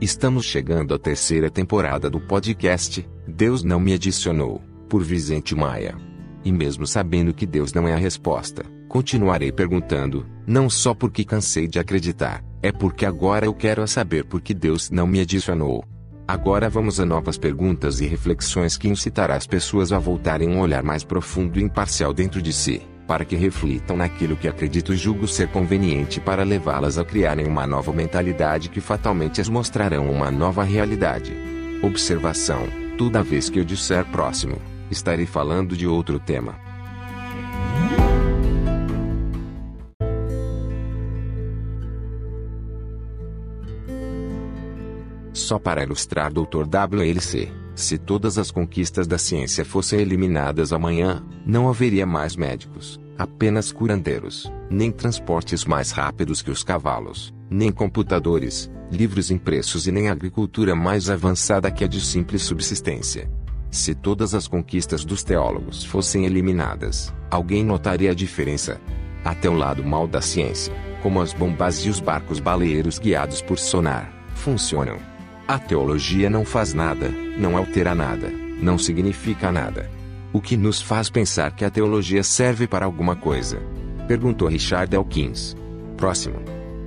Estamos chegando à terceira temporada do podcast Deus Não Me Adicionou, por Vicente Maia. E mesmo sabendo que Deus não é a resposta, continuarei perguntando, não só porque cansei de acreditar, é porque agora eu quero saber por que Deus não me adicionou. Agora vamos a novas perguntas e reflexões que incitará as pessoas a voltarem um olhar mais profundo e imparcial dentro de si para que reflitam naquilo que acredito e julgo ser conveniente para levá-las a criarem uma nova mentalidade que fatalmente as mostrarão uma nova realidade. Observação: toda vez que eu disser próximo, estarei falando de outro tema. Só para ilustrar Dr. WLC, se todas as conquistas da ciência fossem eliminadas amanhã, não haveria mais médicos, apenas curandeiros, nem transportes mais rápidos que os cavalos, nem computadores, livros impressos e nem agricultura mais avançada que a de simples subsistência. Se todas as conquistas dos teólogos fossem eliminadas, alguém notaria a diferença. Até o lado mal da ciência, como as bombas e os barcos baleeiros guiados por sonar, funcionam. A teologia não faz nada, não altera nada, não significa nada. O que nos faz pensar que a teologia serve para alguma coisa? Perguntou Richard Dawkins. Próximo.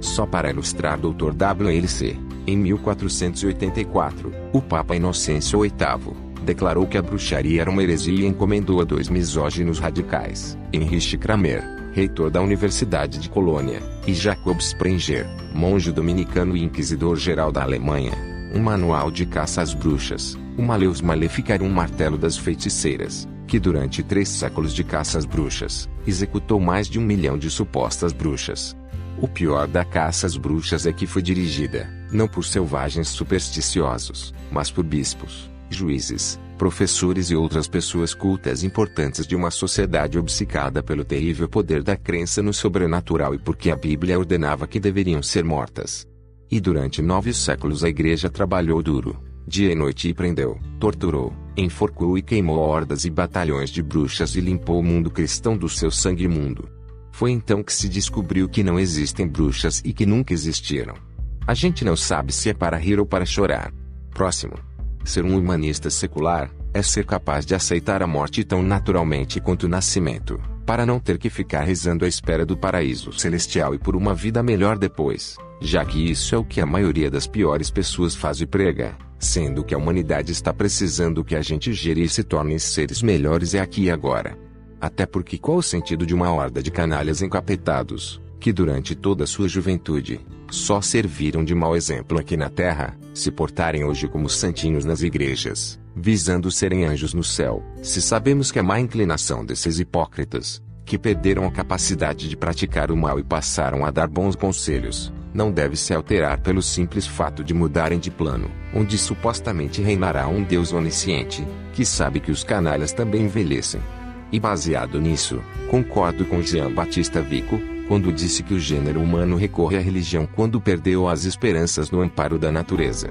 Só para ilustrar Dr. W.L.C. Em 1484, o Papa Inocêncio VIII declarou que a bruxaria era uma heresia e encomendou a dois misóginos radicais, Heinrich Kramer, reitor da Universidade de Colônia, e Jacob Sprenger, monge dominicano e inquisidor-geral da Alemanha, um manual de caça às bruxas, o Maleus Maleficar um martelo das feiticeiras, que durante três séculos de caça às bruxas, executou mais de um milhão de supostas bruxas. O pior da caça às bruxas é que foi dirigida, não por selvagens supersticiosos, mas por bispos, juízes, professores e outras pessoas cultas importantes de uma sociedade obcecada pelo terrível poder da crença no sobrenatural e porque a Bíblia ordenava que deveriam ser mortas. E durante nove séculos a igreja trabalhou duro, dia e noite e prendeu, torturou, enforcou e queimou hordas e batalhões de bruxas e limpou o mundo cristão do seu sangue imundo. Foi então que se descobriu que não existem bruxas e que nunca existiram. A gente não sabe se é para rir ou para chorar. Próximo. Ser um humanista secular é ser capaz de aceitar a morte tão naturalmente quanto o nascimento, para não ter que ficar rezando à espera do paraíso celestial e por uma vida melhor depois já que isso é o que a maioria das piores pessoas faz e prega, sendo que a humanidade está precisando que a gente gere e se torne seres melhores é aqui e agora. Até porque qual o sentido de uma horda de canalhas encapetados, que durante toda sua juventude, só serviram de mau exemplo aqui na terra, se portarem hoje como santinhos nas igrejas, visando serem anjos no céu, se sabemos que a má inclinação desses hipócritas, que perderam a capacidade de praticar o mal e passaram a dar bons conselhos, não deve se alterar pelo simples fato de mudarem de plano, onde supostamente reinará um Deus onisciente, que sabe que os canalhas também envelhecem. E baseado nisso, concordo com Jean Batista Vico, quando disse que o gênero humano recorre à religião quando perdeu as esperanças no amparo da natureza.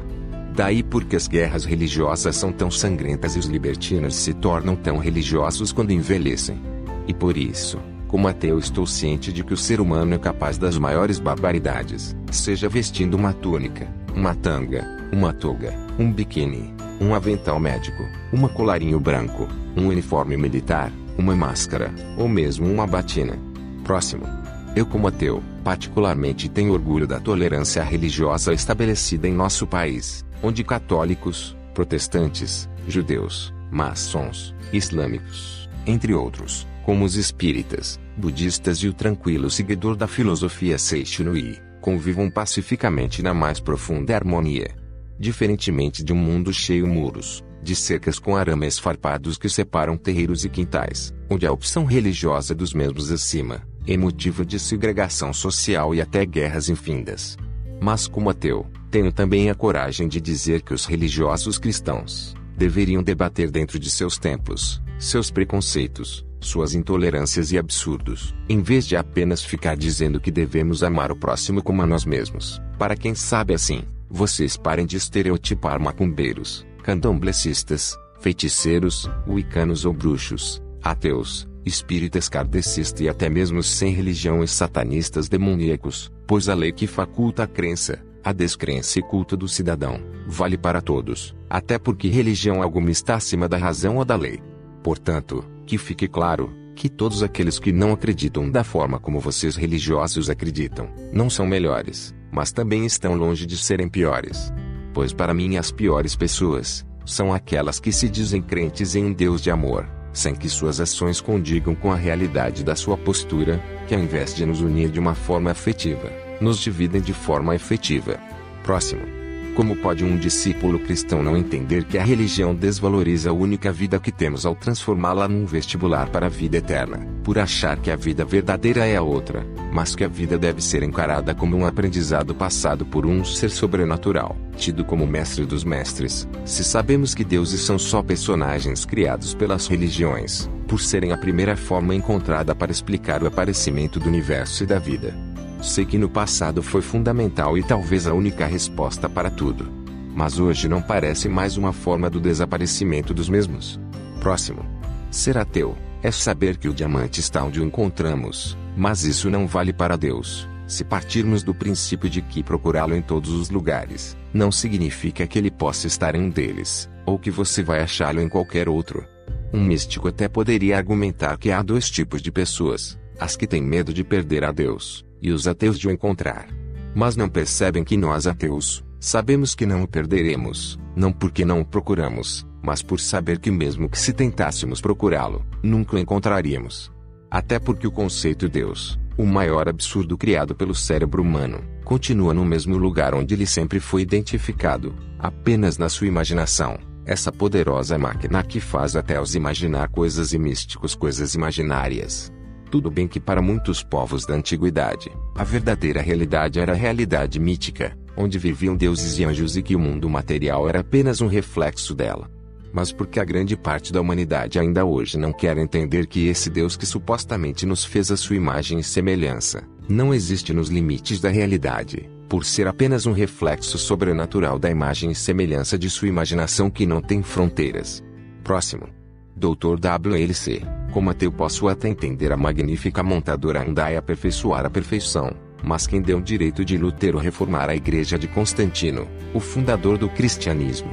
Daí porque as guerras religiosas são tão sangrentas e os libertinos se tornam tão religiosos quando envelhecem. E por isso, como ateu, estou ciente de que o ser humano é capaz das maiores barbaridades, seja vestindo uma túnica, uma tanga, uma toga, um biquíni, um avental médico, uma colarinho branco, um uniforme militar, uma máscara, ou mesmo uma batina. Próximo. Eu, como ateu, particularmente tenho orgulho da tolerância religiosa estabelecida em nosso país, onde católicos, protestantes, judeus, maçons, islâmicos, entre outros, como os espíritas, budistas e o tranquilo seguidor da filosofia Seishinui, convivam pacificamente na mais profunda harmonia. Diferentemente de um mundo cheio muros, de cercas com arames farpados que separam terreiros e quintais, onde a opção religiosa dos mesmos acima é motivo de segregação social e até guerras infindas. Mas como ateu, tenho também a coragem de dizer que os religiosos cristãos deveriam debater dentro de seus tempos, seus preconceitos, suas intolerâncias e absurdos, em vez de apenas ficar dizendo que devemos amar o próximo como a nós mesmos. Para quem sabe assim, vocês parem de estereotipar macumbeiros, candomblecistas, feiticeiros, wicanos ou bruxos, ateus, espíritas kardecistas e até mesmo sem religião e satanistas demoníacos, pois a lei que faculta a crença, A descrença e culto do cidadão vale para todos, até porque religião alguma está acima da razão ou da lei. Portanto, que fique claro que todos aqueles que não acreditam da forma como vocês religiosos acreditam, não são melhores, mas também estão longe de serem piores. Pois para mim as piores pessoas são aquelas que se dizem crentes em um Deus de amor, sem que suas ações condigam com a realidade da sua postura, que ao invés de nos unir de uma forma afetiva, nos dividem de forma efetiva. Próximo. Como pode um discípulo cristão não entender que a religião desvaloriza a única vida que temos ao transformá-la num vestibular para a vida eterna, por achar que a vida verdadeira é a outra, mas que a vida deve ser encarada como um aprendizado passado por um ser sobrenatural, tido como mestre dos mestres, se sabemos que deuses são só personagens criados pelas religiões, por serem a primeira forma encontrada para explicar o aparecimento do universo e da vida. Sei que no passado foi fundamental e talvez a única resposta para tudo. Mas hoje não parece mais uma forma do desaparecimento dos mesmos. Próximo. Ser ateu é saber que o diamante está onde o encontramos, mas isso não vale para Deus. Se partirmos do princípio de que procurá-lo em todos os lugares, não significa que ele possa estar em um deles, ou que você vai achá-lo em qualquer outro. Um místico até poderia argumentar que há dois tipos de pessoas: as que têm medo de perder a Deus, e os ateus de o encontrar. Mas não percebem que nós ateus, sabemos que não o perderemos, não porque não o procuramos, mas por saber que mesmo que se tentássemos procurá-lo, nunca o encontraríamos. Até porque o conceito Deus, o maior absurdo criado pelo cérebro humano, continua no mesmo lugar onde ele sempre foi identificado, apenas na sua imaginação. Essa poderosa máquina que faz até os imaginar coisas e místicos coisas imaginárias. Tudo bem que para muitos povos da antiguidade, a verdadeira realidade era a realidade mítica, onde viviam deuses e anjos e que o mundo material era apenas um reflexo dela. Mas porque a grande parte da humanidade ainda hoje não quer entender que esse Deus que supostamente nos fez a sua imagem e semelhança, não existe nos limites da realidade, por ser apenas um reflexo sobrenatural da imagem e semelhança de sua imaginação que não tem fronteiras. Próximo. Dr. WLC. Como ateu posso até entender a magnífica montadora Hyundai aperfeiçoar a perfeição, mas quem deu o direito de Lutero reformar a igreja de Constantino, o fundador do cristianismo?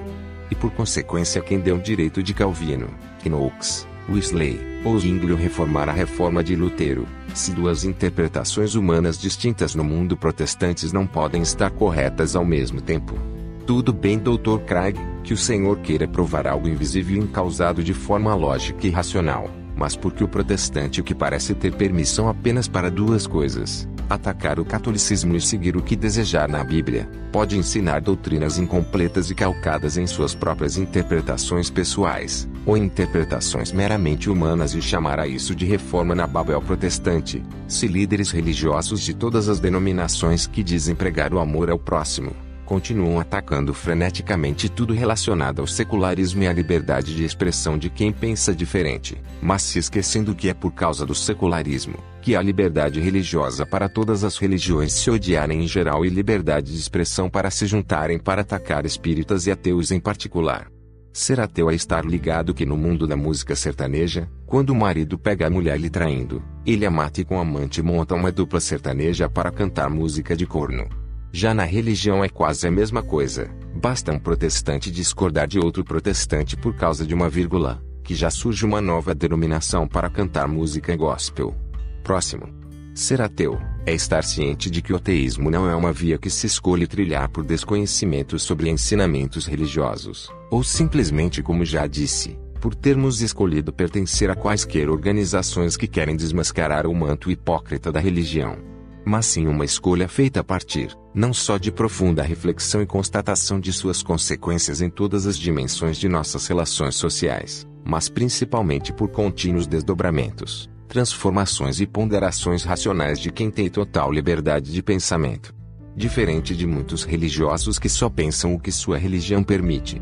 E por consequência quem deu o direito de Calvino, Knox, Wesley, ou Zwinglio reformar a reforma de Lutero, se duas interpretações humanas distintas no mundo protestantes não podem estar corretas ao mesmo tempo? Tudo bem, Dr. Craig, que o Senhor queira provar algo invisível e incausado de forma lógica e racional, mas porque o protestante que parece ter permissão apenas para duas coisas, atacar o catolicismo e seguir o que desejar na Bíblia, pode ensinar doutrinas incompletas e calcadas em suas próprias interpretações pessoais, ou interpretações meramente humanas e chamar a isso de reforma na Babel protestante, se líderes religiosos de todas as denominações que dizem pregar o amor ao próximo, continuam atacando freneticamente tudo relacionado ao secularismo e à liberdade de expressão de quem pensa diferente, mas se esquecendo que é por causa do secularismo que há liberdade religiosa para todas as religiões se odiarem em geral e liberdade de expressão para se juntarem para atacar espíritas e ateus em particular. Ser ateu é estar ligado que no mundo da música sertaneja, quando o marido pega a mulher lhe traindo, ele a mata e com a amante monta uma dupla sertaneja para cantar música de corno. Já na religião é quase a mesma coisa. Basta um protestante discordar de outro protestante por causa de uma vírgula, que já surge uma nova denominação para cantar música gospel. Próximo. Ser ateu é estar ciente de que o ateísmo não é uma via que se escolhe trilhar por desconhecimento sobre ensinamentos religiosos, ou simplesmente, como já disse, por termos escolhido pertencer a quaisquer organizações que querem desmascarar o manto hipócrita da religião mas sim uma escolha feita a partir, não só de profunda reflexão e constatação de suas consequências em todas as dimensões de nossas relações sociais, mas principalmente por contínuos desdobramentos, transformações e ponderações racionais de quem tem total liberdade de pensamento. Diferente de muitos religiosos que só pensam o que sua religião permite.